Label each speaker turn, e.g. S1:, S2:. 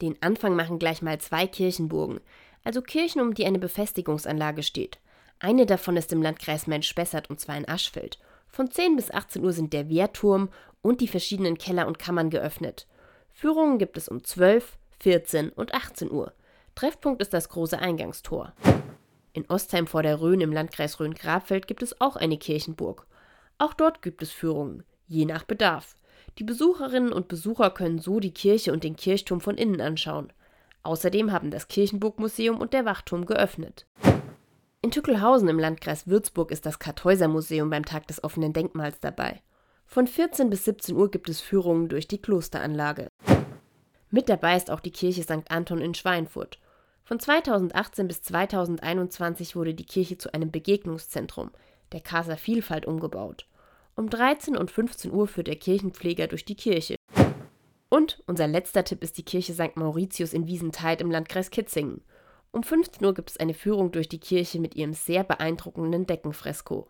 S1: Den Anfang machen gleich mal zwei Kirchenburgen, also Kirchen, um die eine Befestigungsanlage steht. Eine davon ist im Landkreis Main-Spessart und zwar in Aschfeld. Von 10 bis 18 Uhr sind der Wehrturm und die verschiedenen Keller und Kammern geöffnet. Führungen gibt es um 12, 14 und 18 Uhr. Treffpunkt ist das große Eingangstor. In Ostheim vor der Rhön im Landkreis Rhön-Grabfeld gibt es auch eine Kirchenburg. Auch dort gibt es Führungen, je nach Bedarf. Die Besucherinnen und Besucher können so die Kirche und den Kirchturm von innen anschauen. Außerdem haben das Kirchenburgmuseum und der Wachturm geöffnet. In Tückelhausen im Landkreis Würzburg ist das Kartäuser-Museum beim Tag des offenen Denkmals dabei. Von 14 bis 17 Uhr gibt es Führungen durch die Klosteranlage. Mit dabei ist auch die Kirche St. Anton in Schweinfurt. Von 2018 bis 2021 wurde die Kirche zu einem Begegnungszentrum, der Casa Vielfalt, umgebaut. Um 13 und 15 Uhr führt der Kirchenpfleger durch die Kirche. Und unser letzter Tipp ist die Kirche St. Mauritius in Wiesentheid im Landkreis Kitzingen. Um 15 Uhr gibt es eine Führung durch die Kirche mit ihrem sehr beeindruckenden Deckenfresko.